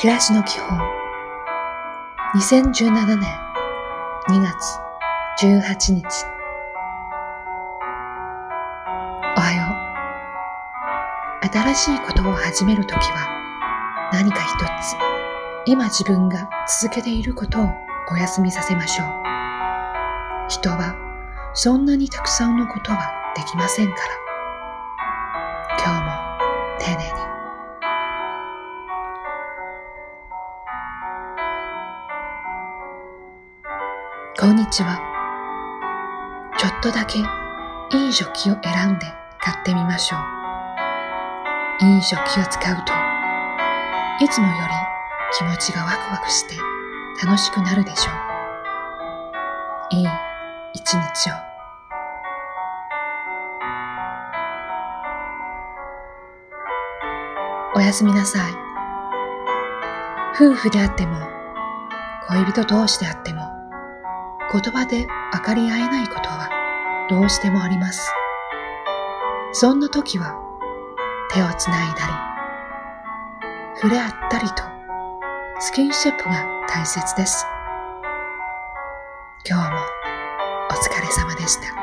暮らしの基本。2017年2月18日。おはよう。新しいことを始めるときは何か一つ今自分が続けていることをお休みさせましょう。人はそんなにたくさんのことはできませんから。こんにちは。ちょっとだけいい食器を選んで買ってみましょう。いい食器を使うと、いつもより気持ちがワクワクして楽しくなるでしょう。いい一日を。おやすみなさい。夫婦であっても、恋人同士であっても、言葉で分かり合えないことはどうしてもあります。そんな時は手をつないだり、触れ合ったりとスキンシップが大切です。今日もお疲れ様でした。